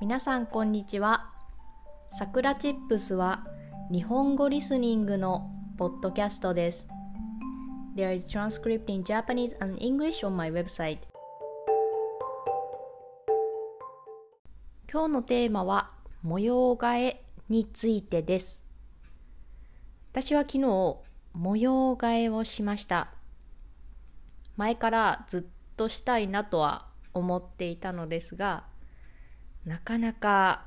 皆さんこんにちは。さくらチップスは日本語リスニングのポッドキャストです。There is transcript in Japanese and English on my website. 今日のテーマは模様替えについてです。私は昨日模様替えをしました。前からずっとしたいなとは思っていたのですがなかなか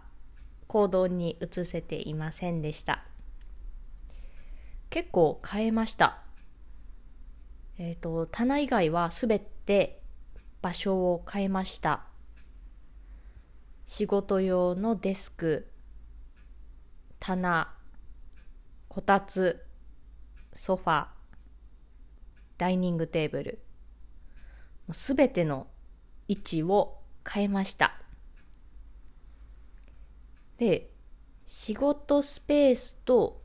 行動に移せていませんでした。結構変えました。えっ、ー、と棚以外はすべて場所を変えました。仕事用のデスク棚こたつソファダイニングテーブルすべての位置を変えました。で、仕事スペースと、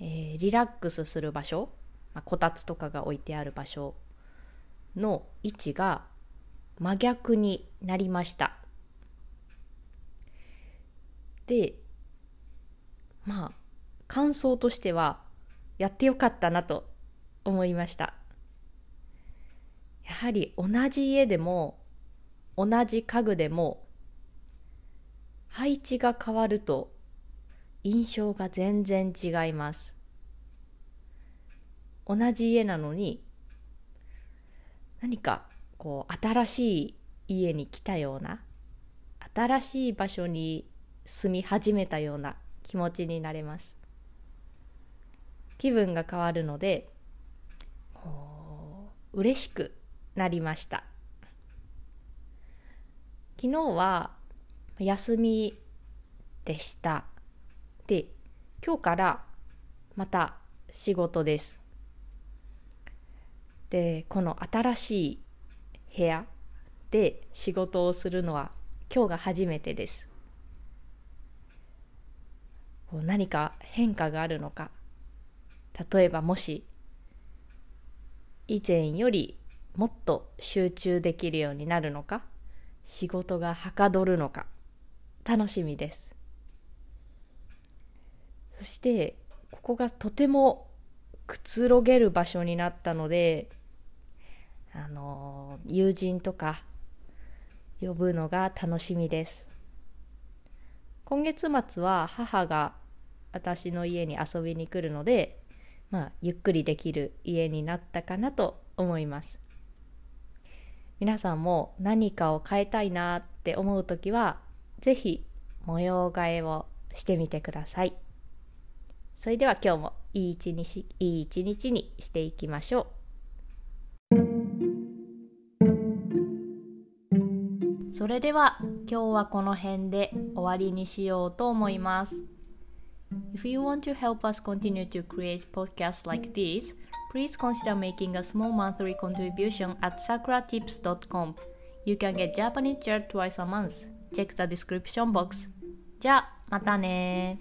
えー、リラックスする場所、まあ、こたつとかが置いてある場所の位置が真逆になりました。で、まあ、感想としては、やってよかったなと思いました。やはり同じ家でも同じ家具でも配置が変わると印象が全然違います。同じ家なのに何かこう新しい家に来たような新しい場所に住み始めたような気持ちになれます。気分が変わるので嬉しくなりました。昨日は休みでした。で今日からまた仕事です。でこの新しい部屋で仕事をするのは今日が初めてです。こう何か変化があるのか。例えばもし以前よりもっと集中できるようになるのか。仕事がはかどるのか。楽しみです。そしてここがとてもくつろげる場所になったのであの友人とか呼ぶのが楽しみです。今月末は母が私の家に遊びに来るのでまあゆっくりできる家になったかなと思います。皆さんも何かを変えたいなって思う時は是非模様替えをしてみてくださいそれでは今日もいい一日いい一日にしていきましょうそれでは今日はこの辺で終わりにしようと思います If you want to help us continue to create podcasts like this please consider making a small monthly contribution at sakuratips.com. You can get Japanese chair twice a month. Check the description box. じゃあ、またね